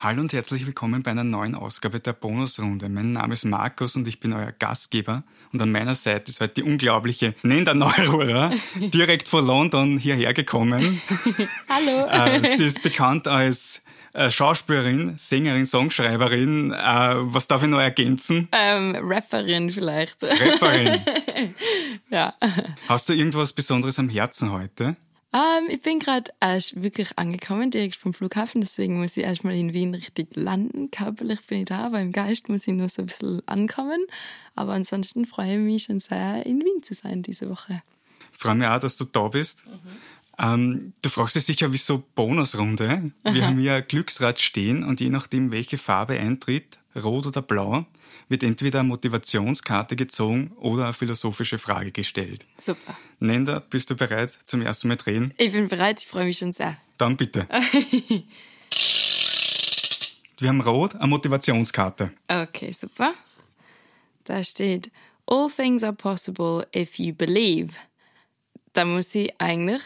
Hallo und herzlich willkommen bei einer neuen Ausgabe der Bonusrunde. Mein Name ist Markus und ich bin euer Gastgeber. Und an meiner Seite ist heute die unglaubliche Nenda Neururer, direkt von London hierher gekommen. Hallo. Äh, sie ist bekannt als äh, Schauspielerin, Sängerin, Songschreiberin. Äh, was darf ich noch ergänzen? Ähm, Rapperin vielleicht. Rapperin. ja. Hast du irgendwas Besonderes am Herzen heute? Ähm, ich bin gerade erst wirklich angekommen, direkt vom Flughafen, deswegen muss ich erstmal in Wien richtig landen. Körperlich bin ich da, aber im Geist muss ich nur so ein bisschen ankommen. Aber ansonsten freue ich mich schon sehr, in Wien zu sein diese Woche. Ich freue mich auch, dass du da bist. Mhm. Ähm, du fragst dich sicher, wieso Bonusrunde? Wir haben hier ein Glücksrad stehen und je nachdem, welche Farbe eintritt, rot oder blau, wird entweder eine Motivationskarte gezogen oder eine philosophische Frage gestellt. Super. Nenda, bist du bereit zum ersten Mal drehen? Ich bin bereit, ich freue mich schon sehr. Dann bitte. Wir haben rot, eine Motivationskarte. Okay, super. Da steht, All things are possible if you believe. Da muss ich eigentlich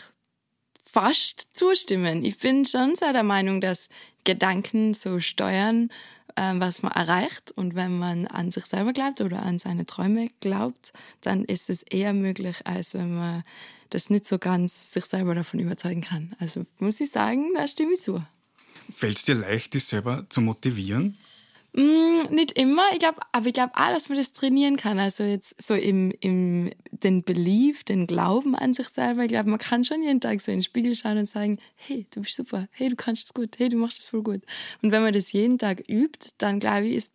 fast zustimmen. Ich bin schon sehr der Meinung, dass Gedanken so steuern, äh, was man erreicht. Und wenn man an sich selber glaubt oder an seine Träume glaubt, dann ist es eher möglich, als wenn man das nicht so ganz sich selber davon überzeugen kann. Also muss ich sagen, da stimme ich zu. Fällt es dir leicht, dich selber zu motivieren? Mm, nicht immer, ich glaube, aber ich glaube auch, dass man das trainieren kann. Also jetzt so im, im den Belief, den Glauben an sich selber. Ich glaube, man kann schon jeden Tag so in den Spiegel schauen und sagen, hey, du bist super, hey, du kannst es gut, hey, du machst es voll gut. Und wenn man das jeden Tag übt, dann glaube ich, ist,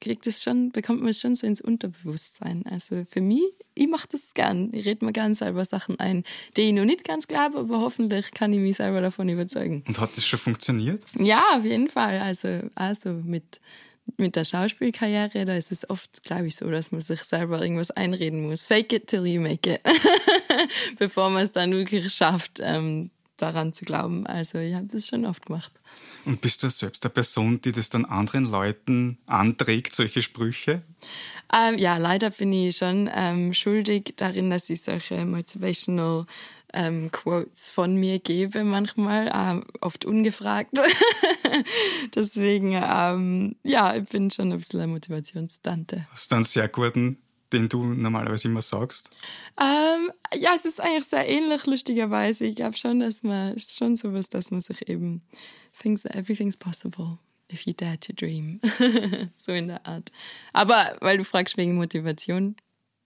kriegt es schon, bekommt man es schon so ins Unterbewusstsein. Also für mich, ich mache das gern. Ich rede mir gern selber Sachen ein, die ich noch nicht ganz glaube, aber hoffentlich kann ich mich selber davon überzeugen. Und hat das schon funktioniert? Ja, auf jeden Fall. Also, also mit mit der Schauspielkarriere, da ist es oft, glaube ich, so, dass man sich selber irgendwas einreden muss. Fake it till you make it. Bevor man es dann wirklich schafft, ähm, daran zu glauben. Also ich habe das schon oft gemacht. Und bist du selbst eine Person, die das dann anderen Leuten anträgt, solche Sprüche? Ähm, ja, leider bin ich schon ähm, schuldig darin, dass ich solche motivational ähm, Quotes von mir gebe manchmal, ähm, oft ungefragt. Deswegen, ähm, ja, ich bin schon ein bisschen eine Motivationstante. Hast du einen sehr guten, den du normalerweise immer sagst? Ähm, ja, es ist eigentlich sehr ähnlich, lustigerweise. Ich glaube schon, dass man, schon sowas, dass man sich eben, thinks everything's possible if you dare to dream. so in der Art. Aber weil du fragst wegen Motivation,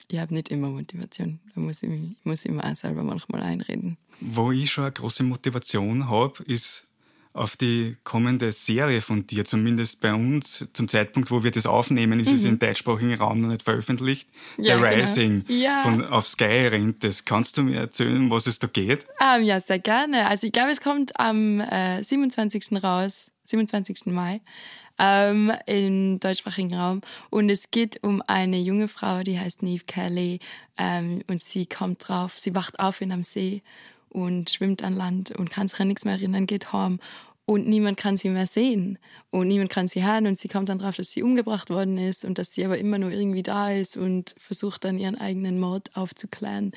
ich habe nicht immer Motivation. Da muss ich, mich, muss ich mir auch selber manchmal einreden. Wo ich schon eine große Motivation habe, ist auf die kommende Serie von dir, zumindest bei uns, zum Zeitpunkt, wo wir das aufnehmen, ist mhm. es im deutschsprachigen Raum noch nicht veröffentlicht. Ja, The genau. Rising ja. von auf Sky rennt das. Kannst du mir erzählen, was es da geht? Um, ähm, ja, sehr gerne. Also ich glaube, es kommt am äh, 27. raus, 27. Mai ähm, im deutschsprachigen Raum. Und es geht um eine junge Frau, die heißt Neve Kelly. Ähm, und sie kommt drauf, sie wacht auf in einem See und schwimmt an Land und kann sich an nichts mehr erinnern, geht heim und niemand kann sie mehr sehen und niemand kann sie hören und sie kommt dann drauf, dass sie umgebracht worden ist und dass sie aber immer nur irgendwie da ist und versucht dann ihren eigenen Mord aufzuklären.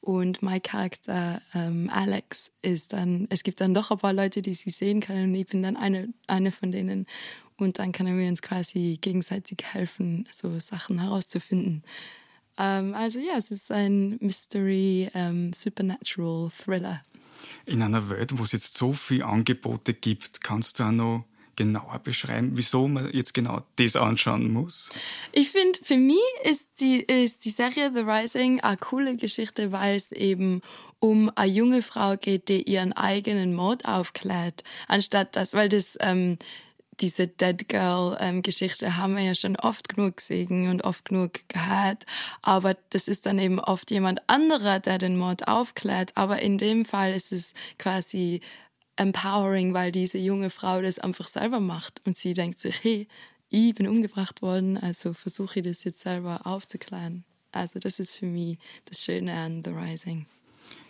Und mein Charakter ähm, Alex ist dann, es gibt dann doch ein paar Leute, die sie sehen können und ich bin dann eine, eine von denen. Und dann können wir uns quasi gegenseitig helfen, so Sachen herauszufinden. Ähm, also ja, es ist ein Mystery, ähm, Supernatural Thriller. In einer Welt, wo es jetzt so viele Angebote gibt, kannst du auch noch genauer beschreiben, wieso man jetzt genau das anschauen muss? Ich finde, für mich ist die, ist die Serie The Rising eine coole Geschichte, weil es eben um eine junge Frau geht, die ihren eigenen Mord aufklärt, anstatt das, weil das ähm, diese Dead Girl ähm, haben wir ja schon oft genug gesehen und oft genug gehört. Aber das ist dann eben oft jemand anderer, der den Mord aufklärt. Aber in dem Fall ist es quasi empowering, weil diese junge Frau das einfach selber macht und sie denkt sich, hey, ich bin umgebracht worden, also versuche ich das jetzt selber aufzuklären. Also das ist für mich das Schöne an The Rising.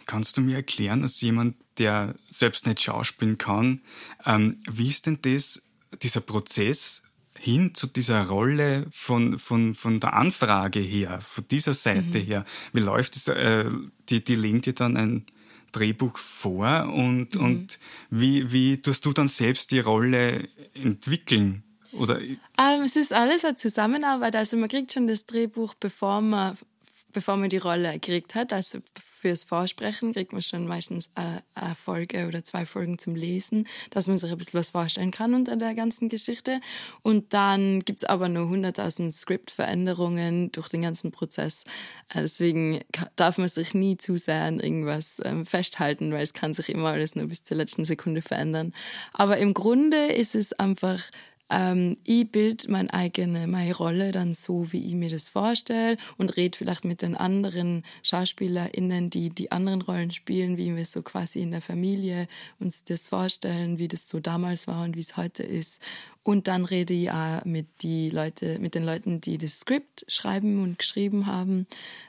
Kannst du mir erklären, als jemand, der selbst nicht schauspielen kann, ähm, wie ist denn das, dieser Prozess hin zu dieser Rolle von, von, von der Anfrage her, von dieser Seite mhm. her? Wie läuft es? Äh, die, die legen dir dann ein Drehbuch vor und, mhm. und wie, wie tust du dann selbst die Rolle entwickeln? Oder? Ähm, es ist alles eine Zusammenarbeit. Also man kriegt schon das Drehbuch, bevor man, bevor man die Rolle gekriegt hat. Also fürs Vorsprechen kriegt man schon meistens eine, eine, Folge oder zwei Folgen zum Lesen, dass man sich ein bisschen was vorstellen kann unter der ganzen Geschichte. Und dann gibt's aber nur 100.000 Skriptveränderungen durch den ganzen Prozess. Äh, deswegen darf man sich nie zu sehr an irgendwas ähm, festhalten, weil es kann sich immer alles nur bis zur letzten Sekunde verändern. Aber im Grunde ist es einfach ähm, ich bild meine eigene, meine Rolle dann so, wie ich mir das vorstelle und rede vielleicht mit den anderen SchauspielerInnen, die die anderen Rollen spielen, wie wir so quasi in der Familie uns das vorstellen, wie das so damals war und wie es heute ist. Und dann rede ich auch mit, die Leute, mit den Leuten, die das Skript schreiben und geschrieben haben.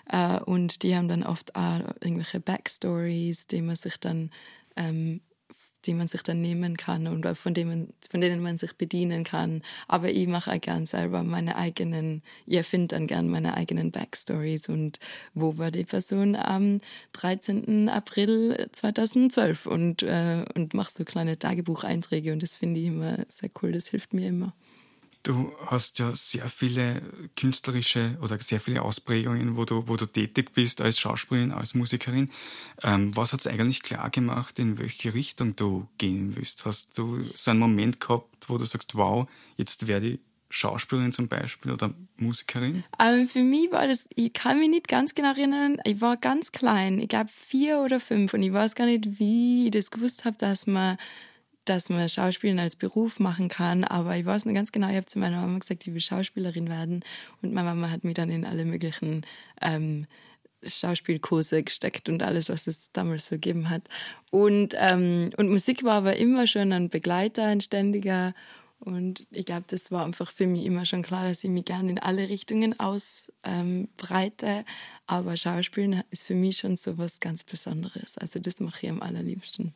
Äh, und die haben dann oft auch irgendwelche Backstories, die man sich dann ähm, die man sich dann nehmen kann und von denen, von denen man sich bedienen kann. Aber ich mache auch gern selber meine eigenen, ich erfinde dann gern meine eigenen Backstories und wo war die Person am 13. April 2012 und, äh, und machst so kleine Tagebucheinträge und das finde ich immer sehr cool, das hilft mir immer. Du hast ja sehr viele künstlerische oder sehr viele Ausprägungen, wo du, wo du tätig bist als Schauspielerin, als Musikerin. Ähm, was hat es eigentlich klar gemacht, in welche Richtung du gehen willst? Hast du so einen Moment gehabt, wo du sagst, wow, jetzt werde ich Schauspielerin zum Beispiel oder Musikerin? Ähm, für mich war das, ich kann mich nicht ganz genau erinnern, ich war ganz klein, ich glaube vier oder fünf und ich weiß gar nicht, wie ich das gewusst habe, dass man dass man Schauspielen als Beruf machen kann. Aber ich weiß noch ganz genau, ich habe zu meiner Mama gesagt, ich will Schauspielerin werden. Und meine Mama hat mich dann in alle möglichen ähm, Schauspielkurse gesteckt und alles, was es damals so gegeben hat. Und, ähm, und Musik war aber immer schon ein Begleiter, ein ständiger. Und ich glaube, das war einfach für mich immer schon klar, dass ich mich gerne in alle Richtungen ausbreite. Ähm, aber Schauspielen ist für mich schon so was ganz Besonderes. Also das mache ich am allerliebsten.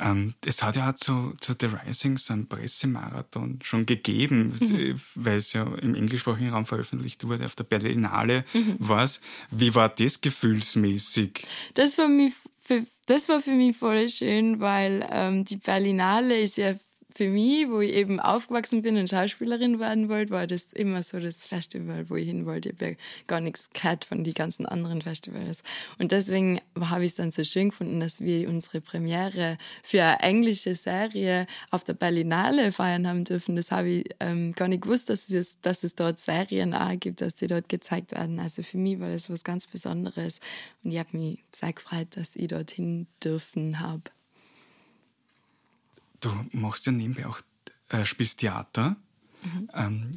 Ähm, es hat ja auch zu, zu The Rising so einen Pressemarathon schon gegeben, mhm. weil es ja im englischsprachigen Raum veröffentlicht wurde, auf der Berlinale mhm. war Wie war das gefühlsmäßig? Das war, mich, für, das war für mich voll schön, weil ähm, die Berlinale ist ja für mich, wo ich eben aufgewachsen bin und Schauspielerin werden wollte, war das immer so das Festival, wo ich hin wollte. Ich habe ja gar nichts gehört von den ganzen anderen Festivals. Und deswegen habe ich es dann so schön gefunden, dass wir unsere Premiere für eine englische Serie auf der Berlinale feiern haben dürfen. Das habe ich ähm, gar nicht gewusst, dass es, dass es dort Serien auch gibt, dass sie dort gezeigt werden. Also für mich war das was ganz Besonderes. Und ich habe mich sehr gefreut, dass ich dorthin dürfen habe. Du machst ja nebenbei auch, äh, spielst Theater. Mhm. Ähm,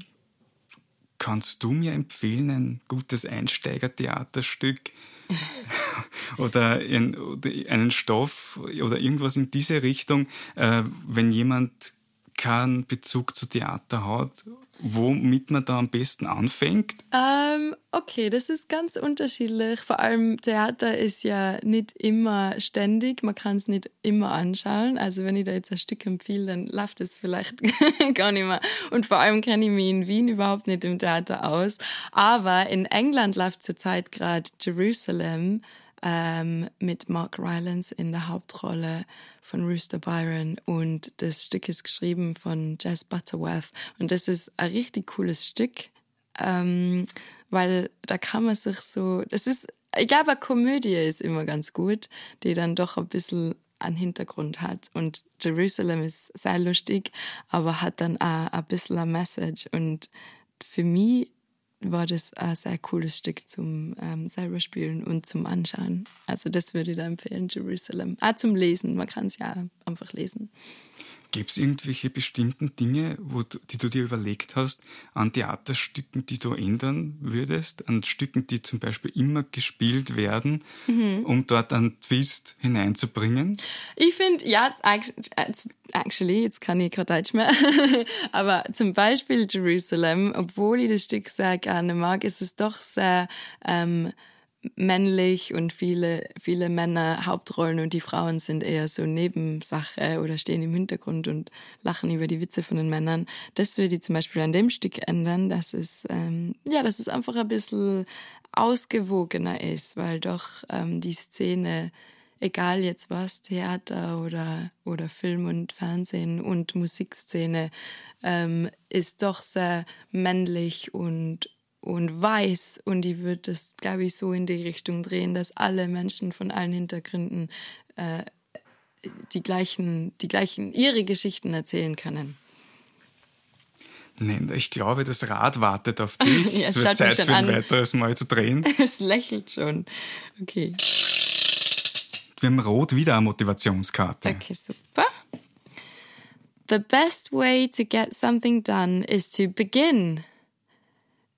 kannst du mir empfehlen, ein gutes Einsteigertheaterstück oder, ein, oder, einen Stoff oder irgendwas in diese Richtung, äh, wenn jemand keinen Bezug zu Theater hat womit man da am besten anfängt? Ähm, okay, das ist ganz unterschiedlich. Vor allem Theater ist ja nicht immer ständig, man kann es nicht immer anschauen. Also wenn ich da jetzt ein Stück empfehle, dann läuft es vielleicht gar nicht mehr. Und vor allem kenne ich mich in Wien überhaupt nicht im Theater aus. Aber in England läuft zurzeit gerade Jerusalem ähm, mit Mark Rylance in der Hauptrolle von Rooster Byron und das Stück ist geschrieben von Jess Butterworth und das ist ein richtig cooles Stück, ähm, weil da kann man sich so, das ist, ich glaube, eine Komödie ist immer ganz gut, die dann doch ein bisschen einen Hintergrund hat. Und Jerusalem ist sehr lustig, aber hat dann auch ein bisschen eine Message. Und für mich war das ein sehr cooles Stück zum ähm, selber spielen und zum Anschauen. Also das würde ich da empfehlen, Jerusalem. Ah, zum Lesen, man kann es ja einfach lesen. Gibt es irgendwelche bestimmten Dinge, wo du, die du dir überlegt hast, an Theaterstücken, die du ändern würdest? An Stücken, die zum Beispiel immer gespielt werden, mhm. um dort einen Twist hineinzubringen? Ich finde, ja, actually, jetzt kann ich kein Deutsch mehr, aber zum Beispiel Jerusalem, obwohl ich das Stück sehr gerne mag, ist es doch sehr... Ähm, männlich und viele, viele Männer Hauptrollen und die Frauen sind eher so Nebensache oder stehen im Hintergrund und lachen über die Witze von den Männern. Das würde ich zum Beispiel an dem Stück ändern, dass es, ähm, ja, dass es einfach ein bisschen ausgewogener ist, weil doch ähm, die Szene, egal jetzt was, Theater oder, oder Film und Fernsehen und Musikszene, ähm, ist doch sehr männlich und, und weiß. Und ich würde das, glaube ich, so in die Richtung drehen, dass alle Menschen von allen Hintergründen äh, die gleichen, die gleichen, ihre Geschichten erzählen können. Nein, ich glaube, das Rad wartet auf dich. ja, es, es wird Zeit für ein an. weiteres Mal zu drehen. es lächelt schon. Okay. Wir haben rot wieder eine Motivationskarte. Okay, super. The best way to get something done is to begin.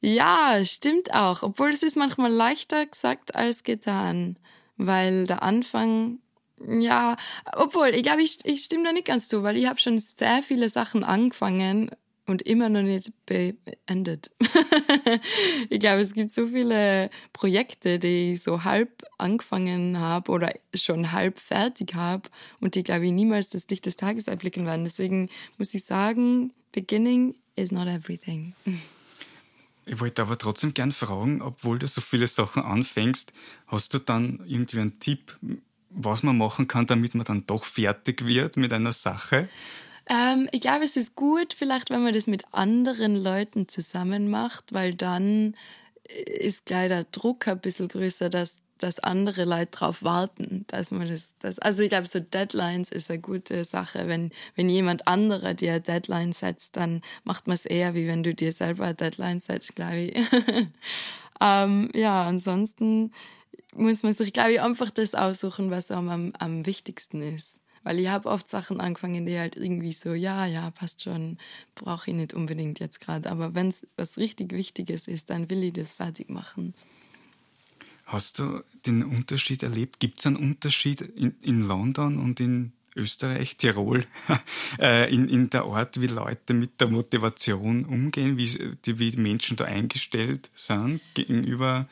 Ja, stimmt auch. Obwohl es ist manchmal leichter gesagt als getan, weil der Anfang ja, obwohl, ich glaube, ich, ich stimme da nicht ganz zu, weil ich habe schon sehr viele Sachen angefangen und immer noch nicht beendet. ich glaube, es gibt so viele Projekte, die ich so halb angefangen habe oder schon halb fertig habe und die, glaube ich, niemals das Licht des Tages erblicken werden. Deswegen muss ich sagen, beginning is not everything. Ich wollte aber trotzdem gern fragen, obwohl du so viele Sachen anfängst, hast du dann irgendwie einen Tipp, was man machen kann, damit man dann doch fertig wird mit einer Sache? Ähm, ich glaube, es ist gut, vielleicht, wenn man das mit anderen Leuten zusammen macht, weil dann ist gleich der Druck ein bisschen größer, dass, dass andere Leute darauf warten, dass man das, das also ich glaube, so Deadlines ist eine gute Sache. Wenn, wenn jemand anderer dir Deadline setzt, dann macht man es eher, wie wenn du dir selber Deadline setzt, glaube ich. ähm, ja, ansonsten muss man sich, glaube ich, einfach das aussuchen, was am, am, am wichtigsten ist. Weil ich habe oft Sachen angefangen, die halt irgendwie so, ja, ja, passt schon, brauche ich nicht unbedingt jetzt gerade. Aber wenn es was richtig Wichtiges ist, dann will ich das fertig machen. Hast du den Unterschied erlebt? Gibt es einen Unterschied in, in London und in Österreich, Tirol, äh, in, in der Art, wie Leute mit der Motivation umgehen, wie, wie Menschen da eingestellt sind gegenüber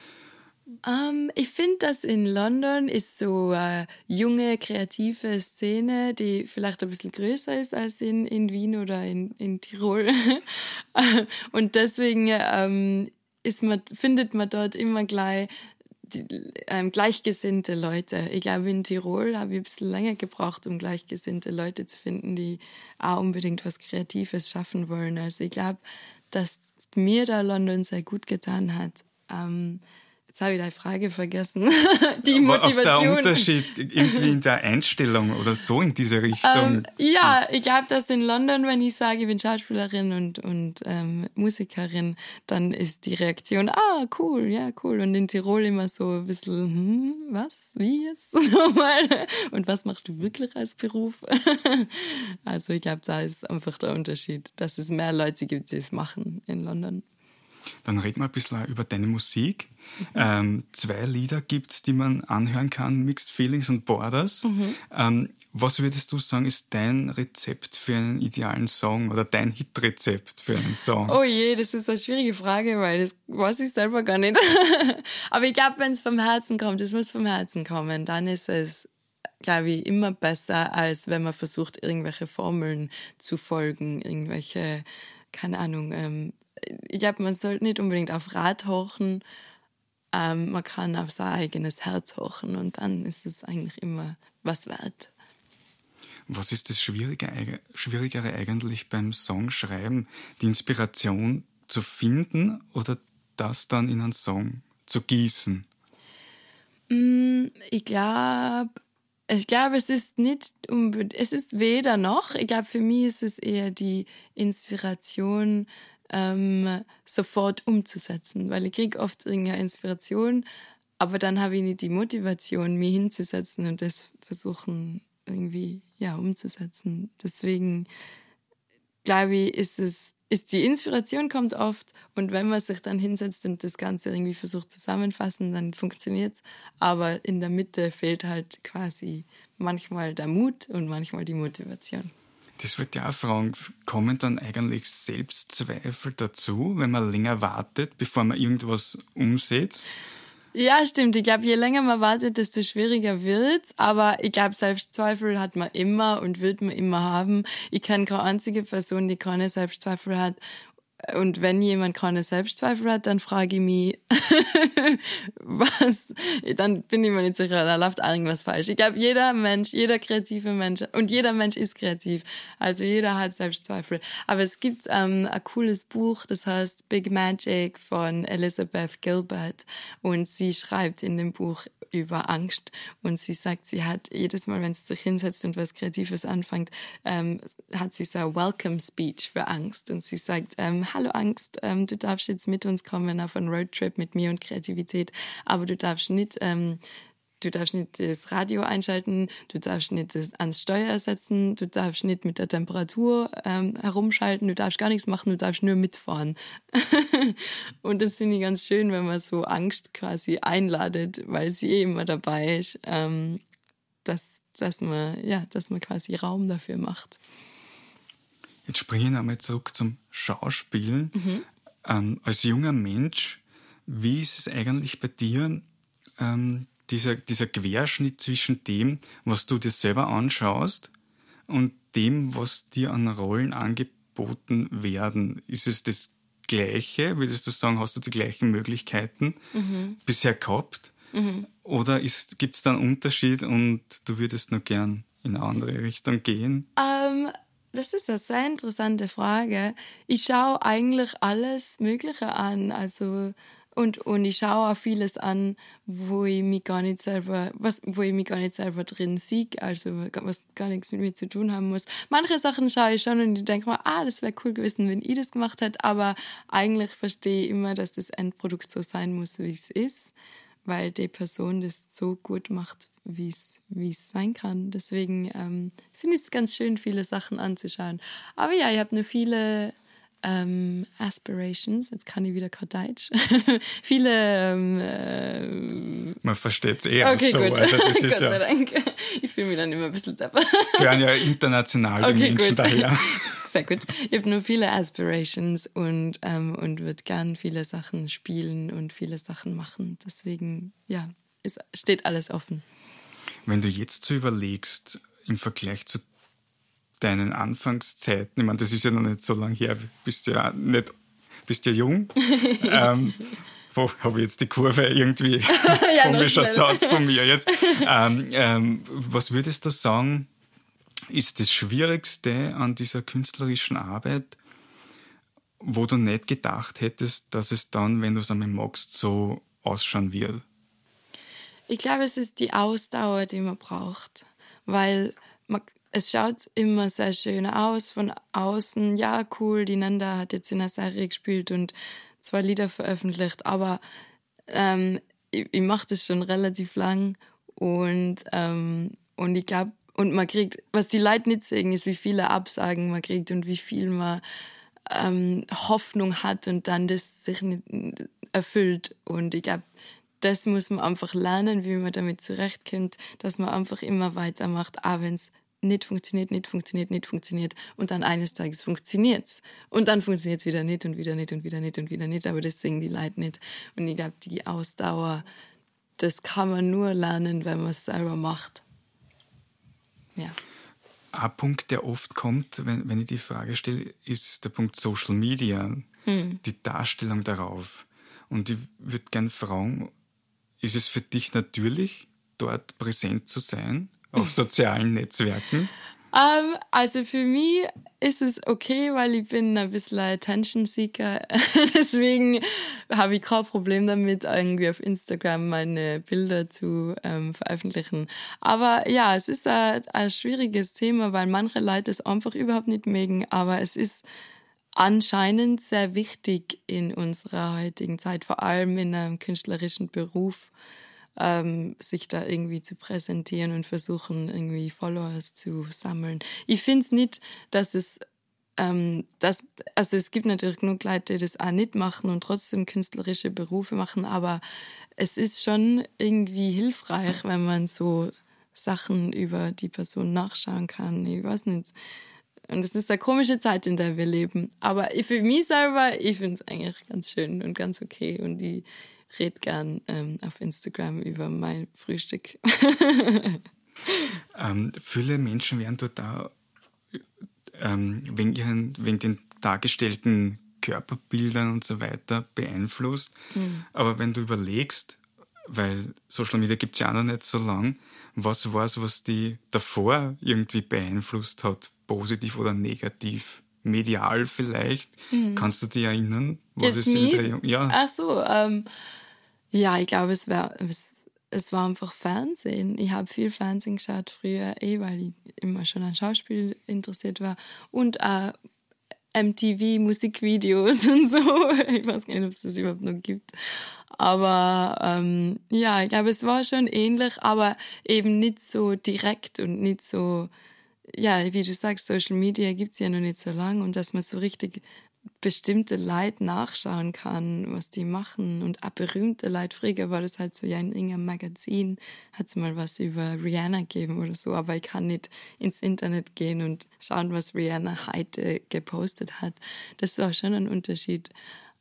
um, ähm, ich finde, dass in London ist so eine junge, kreative Szene, die vielleicht ein bisschen größer ist als in, in Wien oder in, in Tirol. Und deswegen ähm, ist man, findet man dort immer gleich die, ähm, gleichgesinnte Leute. Ich glaube, in Tirol habe ich ein bisschen länger gebraucht, um gleichgesinnte Leute zu finden, die auch unbedingt was Kreatives schaffen wollen. Also ich glaube, dass mir da London sehr gut getan hat. Ähm, Jetzt habe ich deine Frage vergessen. Die Motivation. Aber der Unterschied irgendwie in der Einstellung oder so in diese Richtung? Ähm, ja, ich glaube, dass in London, wenn ich sage, ich bin Schauspielerin und, und ähm, Musikerin, dann ist die Reaktion, ah, cool, ja, cool. Und in Tirol immer so ein bisschen, hm, was, wie jetzt nochmal? Und was machst du wirklich als Beruf? also ich glaube, da ist einfach der Unterschied, dass es mehr Leute gibt, die es machen in London. Dann reden wir ein bisschen über deine Musik. Mhm. Ähm, zwei Lieder gibt es, die man anhören kann, Mixed Feelings und Borders. Mhm. Ähm, was würdest du sagen, ist dein Rezept für einen idealen Song oder dein Hitrezept für einen Song? Oh je, das ist eine schwierige Frage, weil das weiß ich selber gar nicht. Aber ich glaube, wenn es vom Herzen kommt, es muss vom Herzen kommen, dann ist es glaube ich, immer besser, als wenn man versucht, irgendwelche Formeln zu folgen, irgendwelche, keine Ahnung, ähm, ich glaube, man sollte nicht unbedingt auf Rad hochen. Ähm, man kann auf sein eigenes Herz hochen und dann ist es eigentlich immer was wert. Was ist das Schwierige, Schwierigere eigentlich beim Songschreiben? Die Inspiration zu finden oder das dann in einen Song zu gießen? Mm, ich glaube, ich glaube, es ist nicht es ist weder noch. Ich glaube, für mich ist es eher die Inspiration ähm, sofort umzusetzen, weil ich kriege oft irgendeine Inspiration, aber dann habe ich nicht die Motivation, mich hinzusetzen und das versuchen irgendwie ja umzusetzen. Deswegen glaube ich, ist es ist die Inspiration kommt oft und wenn man sich dann hinsetzt und das Ganze irgendwie versucht zusammenfassen, dann funktioniert's. Aber in der Mitte fehlt halt quasi manchmal der Mut und manchmal die Motivation. Das wird ja auch fragen, kommen dann eigentlich Selbstzweifel dazu, wenn man länger wartet, bevor man irgendwas umsetzt? Ja, stimmt. Ich glaube, je länger man wartet, desto schwieriger wird's. Aber ich glaube, Selbstzweifel hat man immer und wird man immer haben. Ich kenne keine einzige Person, die keine Selbstzweifel hat und wenn jemand keine Selbstzweifel hat, dann frage ich mich, was, dann bin ich mir nicht sicher, da läuft irgendwas falsch. Ich glaube, jeder Mensch, jeder kreative Mensch, und jeder Mensch ist kreativ, also jeder hat Selbstzweifel. Aber es gibt ähm, ein cooles Buch, das heißt Big Magic von Elizabeth Gilbert und sie schreibt in dem Buch über Angst und sie sagt, sie hat jedes Mal, wenn sie sich hinsetzt und was Kreatives anfängt, ähm, hat sie so Welcome Speech für Angst und sie sagt, ähm, hallo Angst, ähm, du darfst jetzt mit uns kommen auf einen Roadtrip mit mir und Kreativität, aber du darfst nicht ähm, du darfst nicht das Radio einschalten, du darfst nicht das ans Steuer setzen, du darfst nicht mit der Temperatur ähm, herumschalten, du darfst gar nichts machen, du darfst nur mitfahren. und das finde ich ganz schön, wenn man so Angst quasi einladet, weil sie eh immer dabei ist, ähm, dass, dass, man, ja, dass man quasi Raum dafür macht. Jetzt springen wir einmal zurück zum Schauspielen. Mhm. Ähm, als junger Mensch, wie ist es eigentlich bei dir, ähm, dieser, dieser Querschnitt zwischen dem, was du dir selber anschaust und dem, was dir an Rollen angeboten werden. Ist es das Gleiche? Würdest du sagen, hast du die gleichen Möglichkeiten mhm. bisher gehabt? Mhm. Oder gibt es da einen Unterschied und du würdest nur gern in eine andere Richtung gehen? Ähm, das ist eine sehr interessante Frage. Ich schaue eigentlich alles Mögliche an. Also und, und ich schaue auch vieles an, wo ich mich gar nicht selber, was, wo ich mich gar nicht selber drin sehe, also was gar nichts mit mir zu tun haben muss. Manche Sachen schaue ich schon und ich denke mir, ah, das wäre cool gewesen, wenn ich das gemacht hätte, aber eigentlich verstehe ich immer, dass das Endprodukt so sein muss, wie es ist, weil die Person das so gut macht, wie es, sein kann. Deswegen ähm, finde ich es ganz schön, viele Sachen anzuschauen. Aber ja, ich habe nur viele ähm, Aspirations, jetzt kann ich wieder kein Deutsch, viele... Ähm, äh, Man versteht es eher okay, so. Gut. Also das ist Gott sei Dank. Ich fühle mich dann immer ein bisschen dapper. Es hören ja international die okay, Menschen gut. daher. Sehr gut. Ich habe nur viele Aspirations und, ähm, und würde gern viele Sachen spielen und viele Sachen machen. Deswegen, ja, es steht alles offen. Wenn du jetzt so überlegst, im Vergleich zu deinen Anfangszeiten, ich meine, das ist ja noch nicht so lange her, bist ja nicht, bist ja jung. ähm, wo habe ich jetzt die Kurve irgendwie ja, komischer Satz von mir jetzt. Ähm, ähm, was würdest du sagen, ist das Schwierigste an dieser künstlerischen Arbeit, wo du nicht gedacht hättest, dass es dann, wenn du es einmal magst, so ausschauen wird? Ich glaube, es ist die Ausdauer, die man braucht, weil man, es schaut immer sehr schön aus von außen. Ja, cool, die Nanda hat jetzt in der Serie gespielt und zwei Lieder veröffentlicht, aber ähm, ich, ich mache das schon relativ lang und, ähm, und ich glaube, und man kriegt, was die Leute nicht sehen, ist, wie viele Absagen man kriegt und wie viel man ähm, Hoffnung hat und dann das sich nicht erfüllt. Und ich glaube, das muss man einfach lernen, wie man damit zurechtkommt, dass man einfach immer weitermacht, auch wenn es nicht funktioniert, nicht funktioniert, nicht funktioniert. Und dann eines Tages funktioniert's. Und dann funktioniert's wieder nicht und wieder nicht und wieder nicht und wieder nicht. Aber das singen die Leute nicht. Und ich glaube, die Ausdauer, das kann man nur lernen, wenn man es selber macht. Ja. Ein Punkt, der oft kommt, wenn, wenn ich die Frage stelle, ist der Punkt Social Media, hm. die Darstellung darauf. Und ich würde gerne fragen, ist es für dich natürlich, dort präsent zu sein? auf sozialen Netzwerken? Um, ähm, also für mich ist es okay, weil ich bin ein bisschen Attention Seeker. Deswegen habe ich kein Problem damit, irgendwie auf Instagram meine Bilder zu ähm, veröffentlichen. Aber ja, es ist ein, ein schwieriges Thema, weil manche Leute es einfach überhaupt nicht mögen. Aber es ist anscheinend sehr wichtig in unserer heutigen Zeit, vor allem in einem künstlerischen Beruf ähm, sich da irgendwie zu präsentieren und versuchen, irgendwie Followers zu sammeln. Ich finde es nicht, dass es ähm, das, also es gibt natürlich genug Leute, die das auch nicht machen und trotzdem künstlerische Berufe machen, aber es ist schon irgendwie hilfreich, wenn man so Sachen über die Person nachschauen kann. Ich weiß nicht. Und es ist eine komische Zeit, in der wir leben. Aber für mich selber, ich finde es eigentlich ganz schön und ganz okay. Und ich, rede gern ähm, auf Instagram über mein Frühstück. ähm, viele Menschen werden dort da ähm, wegen, ihren, wegen den dargestellten Körperbildern und so weiter beeinflusst. Mhm. Aber wenn du überlegst, weil Social Media gibt es ja auch noch nicht so lang, was war es, was die davor irgendwie beeinflusst hat, positiv oder negativ? Medial vielleicht. Mhm. Kannst du dich erinnern? Was Jetzt ist in der Ja. Ach so, ähm, ja, ich glaube, es war, es, es war einfach Fernsehen. Ich habe viel Fernsehen geschaut früher, eh, weil ich immer schon an Schauspiel interessiert war. Und auch MTV Musikvideos und so. Ich weiß gar nicht, ob es das überhaupt noch gibt. Aber ähm, ja, ich glaube, es war schon ähnlich, aber eben nicht so direkt und nicht so, ja, wie du sagst, Social Media gibt's ja noch nicht so lange und dass man so richtig bestimmte Leute nachschauen kann, was die machen und auch berühmte Leute. Früher war das halt so, ja, in irgendeinem Magazin hat es mal was über Rihanna gegeben oder so, aber ich kann nicht ins Internet gehen und schauen, was Rihanna heute gepostet hat. Das war schon ein Unterschied.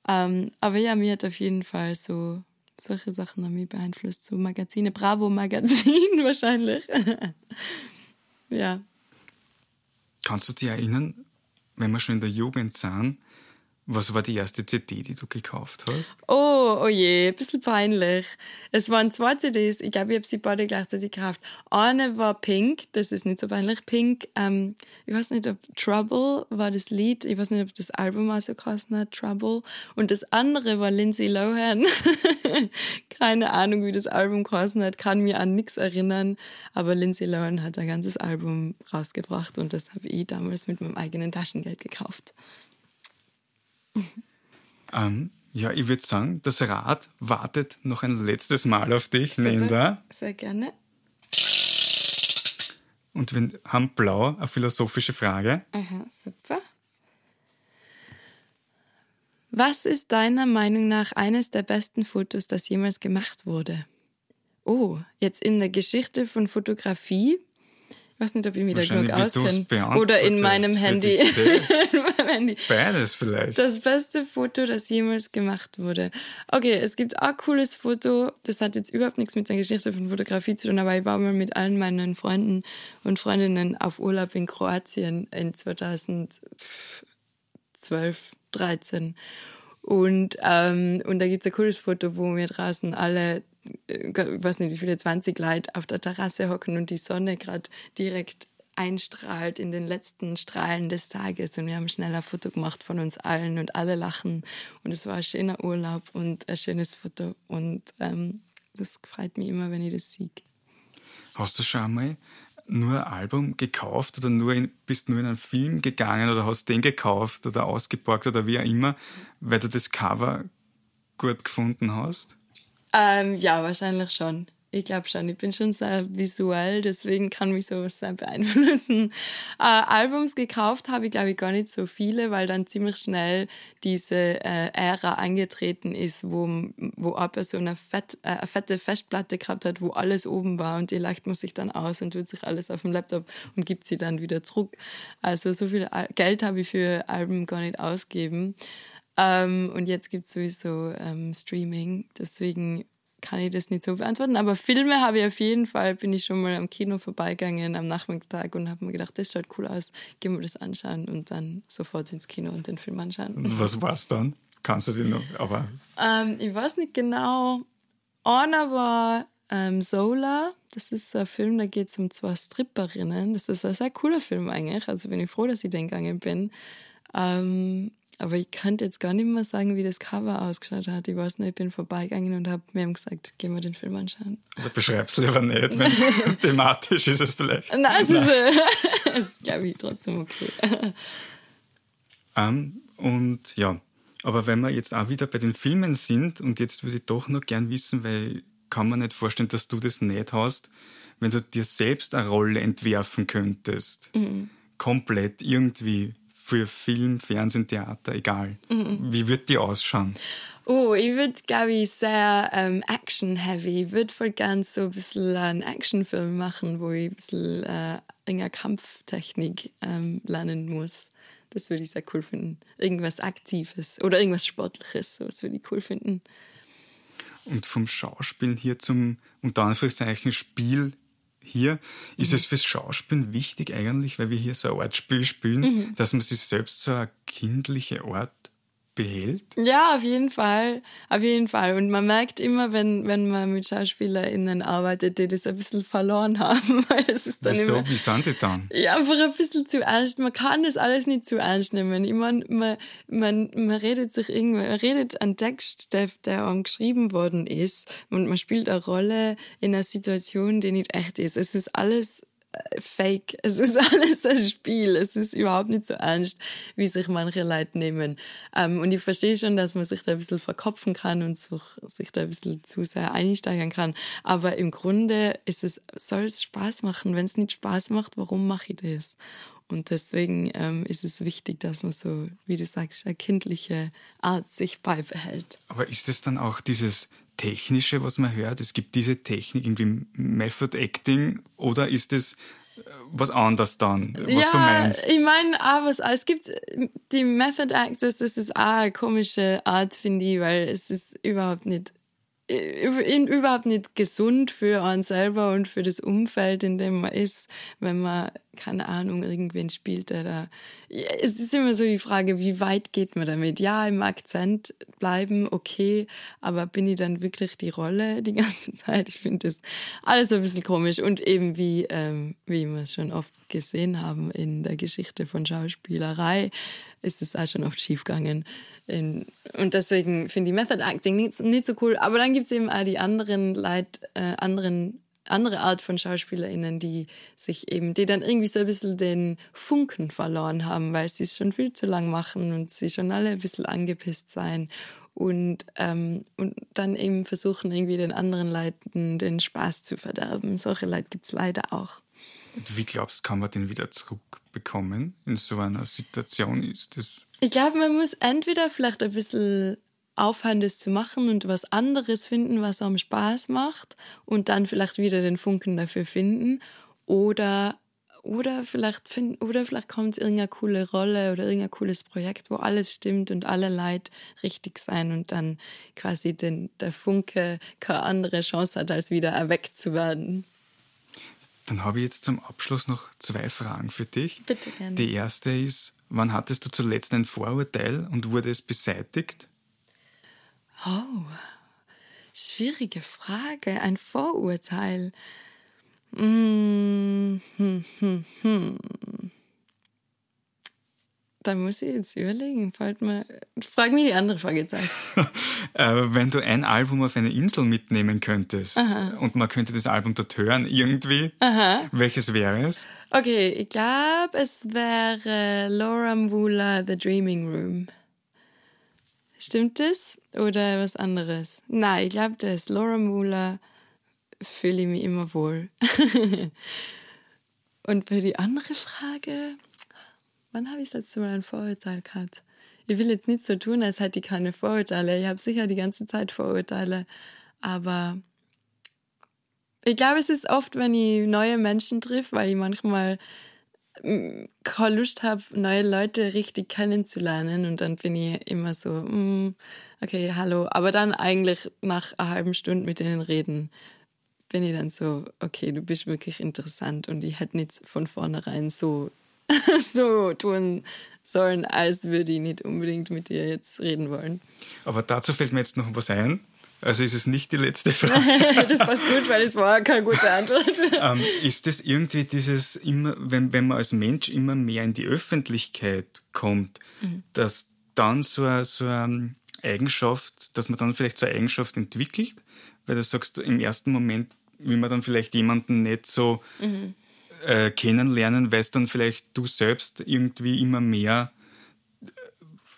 Ähm, aber ja, mir hat auf jeden Fall so solche Sachen an mich beeinflusst, so Magazine, Bravo Magazin wahrscheinlich. ja. Kannst du dich erinnern, wenn wir schon in der Jugend sind, was war die erste CD, die du gekauft hast? Oh, oh je, ein bisschen peinlich. Es waren zwei CDs, ich glaube, ich habe sie beide gleichzeitig gekauft. Eine war Pink, das ist nicht so peinlich. Pink, ähm, ich weiß nicht, ob Trouble war das Lied, ich weiß nicht, ob das Album auch so geheißen hat, Trouble. Und das andere war Lindsay Lohan. Keine Ahnung, wie das Album geheißen hat, kann mir an nichts erinnern. Aber Lindsay Lohan hat ein ganzes Album rausgebracht und das habe ich damals mit meinem eigenen Taschengeld gekauft. ähm, ja, ich würde sagen, das Rad wartet noch ein letztes Mal auf dich, Super, Nenda. Sehr gerne. Und wir haben blau eine philosophische Frage. Aha, super. Was ist deiner Meinung nach eines der besten Fotos, das jemals gemacht wurde? Oh, jetzt in der Geschichte von Fotografie weiß nicht, ob ich mich da genug auskenne. Oder in meinem Handy. in meinem Handy. Beides vielleicht. Das beste Foto, das jemals gemacht wurde. Okay, es gibt auch ein cooles Foto. Das hat jetzt überhaupt nichts mit der Geschichte von Fotografie zu tun, aber ich war mal mit allen meinen Freunden und Freundinnen auf Urlaub in Kroatien in 2012, 13. Und, ähm, und da gibt's ein cooles Foto, wo wir draußen alle ich weiß nicht, wie viele 20 Leute auf der Terrasse hocken und die Sonne gerade direkt einstrahlt in den letzten Strahlen des Tages. Und wir haben schnell ein Foto gemacht von uns allen und alle lachen. Und es war ein schöner Urlaub und ein schönes Foto. Und ähm, das freut mich immer, wenn ich das sehe. Hast du schon einmal nur ein Album gekauft oder nur in, bist nur in einen Film gegangen oder hast den gekauft oder ausgeborgt oder wie auch immer, weil du das Cover gut gefunden hast? Ähm, ja, wahrscheinlich schon. Ich glaube schon. Ich bin schon sehr visuell, deswegen kann mich sowas sehr beeinflussen. Äh, Albums gekauft habe ich, glaube ich, gar nicht so viele, weil dann ziemlich schnell diese äh, Ära angetreten ist, wo, wo eine Person eine, fett, äh, eine fette Festplatte gehabt hat, wo alles oben war und die leicht man sich dann aus und tut sich alles auf dem Laptop und gibt sie dann wieder zurück. Also so viel Geld habe ich für Alben gar nicht ausgegeben. Ähm, und jetzt gibt es sowieso ähm, Streaming, deswegen kann ich das nicht so beantworten. Aber Filme habe ich auf jeden Fall, bin ich schon mal am Kino vorbeigegangen am Nachmittag und habe mir gedacht, das schaut cool aus, gehen wir das anschauen und dann sofort ins Kino und den Film anschauen. Was war es dann? Kannst du den noch? Aber ähm, ich weiß nicht genau. Einer war ähm, Zola. Das ist ein Film, da geht es um zwei Stripperinnen. Das ist ein sehr cooler Film eigentlich. Also bin ich froh, dass ich den gegangen bin. Ähm, aber ich kann jetzt gar nicht mehr sagen, wie das Cover ausgeschaut hat. Ich weiß nicht, ich bin vorbeigegangen und habe mir gesagt, gehen wir den Film anschauen. Also beschreib's lieber nicht, wenn thematisch ist es vielleicht. Nein, es ist, äh, ist glaube ich, trotzdem okay. Um, ähm, und ja, aber wenn wir jetzt auch wieder bei den Filmen sind und jetzt würde ich doch noch gern wissen, weil kann man nicht vorstellen, dass du das nicht hast, wenn du dir selbst eine Rolle entwerfen könntest. Mhm. Komplett irgendwie für Film, Fernsehen, Theater, egal. Mhm. Wie wird die ausschauen? Oh, ich würde, glaube ich, sehr ähm, action-heavy. Ich würde voll gern so ein bisschen einen Actionfilm machen, wo ich ein bisschen äh, in Kampftechnik ähm, lernen muss. Das würde ich sehr cool finden. Irgendwas Aktives oder irgendwas Sportliches, das würde ich cool finden. Und vom Schauspiel hier zum, unter Anführungszeichen, Spiel hier ist mhm. es fürs Schauspielen wichtig eigentlich, weil wir hier so ein Artspiel spielen, mhm. dass man sich selbst so eine kindliche Art behält? Ja, auf jeden Fall. Auf jeden Fall. Und man merkt immer, wenn, wenn man mit SchauspielerInnen arbeitet, die das ein bisschen verloren haben. Weil es ist dann Wieso? immer, Wie sind sie dann? ja, einfach ein bisschen zu ernst. Man kann das alles nicht zu ernst nehmen. Ich meine, man, man, man redet sich irgendwie, man redet einen Text, der, der einem geschrieben worden ist und man spielt eine Rolle in einer Situation, die nicht echt ist. Es ist alles fake. Es ist alles ein Spiel. Es ist überhaupt nicht so ernst, wie sich manche Leute nehmen. Ähm, und ich verstehe schon, dass man sich da ein bisschen verkopfen kann und sich da ein bisschen zu sehr einsteigern kann. Aber im Grunde ist es, soll es Spaß machen. Wenn es nicht Spaß macht, warum mache ich das? Und deswegen ähm, ist es wichtig, dass man so, wie du sagst, eine kindliche Art sich beibehält. Aber ist es dann auch dieses Technische, was man hört? Es gibt diese Technik, irgendwie Method Acting, oder ist es äh, was anderes dann, was ja, du meinst? Ich meine, auch was, es gibt die Method Actors, das ist auch eine komische Art, finde ich, weil es ist überhaupt nicht überhaupt nicht gesund für einen selber und für das Umfeld, in dem man ist, wenn man, keine Ahnung, irgendwen spielt, der da. Es ist immer so die Frage, wie weit geht man damit? Ja, im Akzent bleiben, okay, aber bin ich dann wirklich die Rolle die ganze Zeit? Ich finde das alles ein bisschen komisch und eben wie, ähm, wie wir es schon oft gesehen haben in der Geschichte von Schauspielerei, ist es auch schon oft schiefgegangen. In, und deswegen finde ich Method Acting nicht, nicht so cool. Aber dann gibt es eben auch die anderen Leute, äh, anderen, andere Art von SchauspielerInnen, die sich eben, die dann irgendwie so ein bisschen den Funken verloren haben, weil sie es schon viel zu lang machen und sie schon alle ein bisschen angepisst sein und, ähm, und dann eben versuchen, irgendwie den anderen Leuten den Spaß zu verderben. Solche Leute gibt es leider auch. Und wie glaubst du, kann man den wieder zurückbekommen in so einer Situation? Ist das ich glaube, man muss entweder vielleicht ein bisschen aufhören, das zu machen und was anderes finden, was einem Spaß macht und dann vielleicht wieder den Funken dafür finden oder oder vielleicht oder vielleicht kommt irgendeine coole Rolle oder irgendein cooles Projekt, wo alles stimmt und alle Leid richtig sein und dann quasi den, der Funke keine andere Chance hat, als wieder erweckt zu werden. Dann habe ich jetzt zum Abschluss noch zwei Fragen für dich. Bitte gerne. Die erste ist, wann hattest du zuletzt ein Vorurteil und wurde es beseitigt? Oh, schwierige Frage. Ein Vorurteil. Hm, hm, hm, hm. Da muss ich jetzt überlegen. Fällt mir. Frag mir die andere Frage jetzt äh, Wenn du ein Album auf eine Insel mitnehmen könntest Aha. und man könnte das Album dort hören, irgendwie, Aha. welches wäre es? Okay, ich glaube, es wäre Laura Mvula The Dreaming Room. Stimmt das? Oder was anderes? Nein, ich glaube das. Laura Mvula fühle ich mich immer wohl. und für die andere Frage. Wann habe ich das letzte Mal ein Vorurteil gehabt? Ich will jetzt nicht so tun, als hätte ich keine Vorurteile. Ich habe sicher die ganze Zeit Vorurteile. Aber ich glaube, es ist oft, wenn ich neue Menschen treffe, weil ich manchmal mm, keine Lust habe, neue Leute richtig kennenzulernen. Und dann bin ich immer so, mm, okay, hallo. Aber dann eigentlich nach einer halben Stunde mit denen reden, bin ich dann so, okay, du bist wirklich interessant. Und ich hätte nicht von vornherein so so tun sollen, als würde ich nicht unbedingt mit dir jetzt reden wollen. Aber dazu fällt mir jetzt noch was ein. Also ist es nicht die letzte Frage. das passt gut, weil es war keine gute Antwort. ähm, ist es irgendwie dieses immer, wenn, wenn man als Mensch immer mehr in die Öffentlichkeit kommt, mhm. dass dann so eine, so eine Eigenschaft, dass man dann vielleicht so eine Eigenschaft entwickelt, weil du sagst, im ersten Moment will man dann vielleicht jemanden nicht so mhm äh, kennenlernen, weil dann vielleicht du selbst irgendwie immer mehr,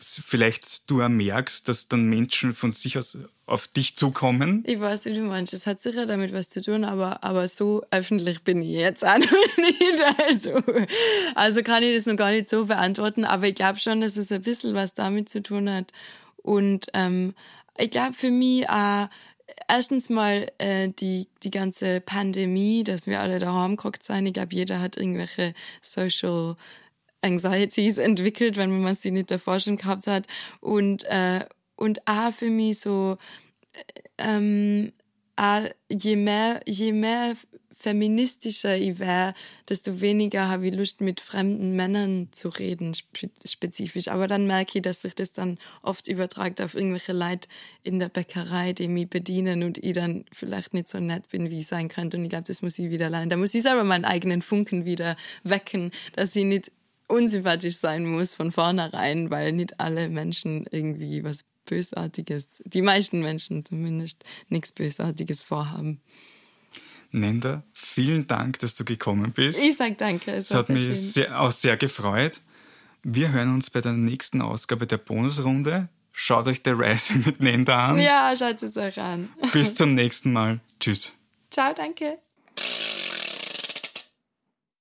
vielleicht du merkst, dass dann Menschen von sich aus auf dich zukommen. Ich weiß, wie du meinst. Das hat sicher damit was zu tun, aber, aber so öffentlich bin ich jetzt auch noch nicht. Also, also kann ich das noch gar nicht so beantworten, aber ich glaube schon, dass es ein bisschen was damit zu tun hat. Und ähm, ich glaube für mich auch, erstens mal äh, die, die ganze Pandemie, dass wir alle daheim geguckt sein. Ich glaube, jeder hat irgendwelche Social Anxieties entwickelt, wenn man sie nicht davor schon gehabt hat. Und, äh, und auch für mich so, äh, ähm, auch je mehr, je mehr feministischer ich wäre, desto weniger habe ich Lust, mit fremden Männern zu reden, spezifisch. Aber dann merke ich, dass sich das dann oft übertragt auf irgendwelche Leute in der Bäckerei, die mich bedienen und ich dann vielleicht nicht so nett bin, wie ich sein könnte. Und ich glaube, das muss ich wieder lernen. Da muss ich selber meinen eigenen Funken wieder wecken, dass ich nicht unsympathisch sein muss von vornherein, weil nicht alle Menschen irgendwie was Bösartiges, die meisten Menschen zumindest, nichts Bösartiges vorhaben. Nenda, vielen Dank, dass du gekommen bist. Ich sag danke. Es, es hat mich sehr, auch sehr gefreut. Wir hören uns bei der nächsten Ausgabe der Bonusrunde. Schaut euch der Rising mit Nenda an. Ja, schaut es euch an. Bis zum nächsten Mal. Tschüss. Ciao, danke.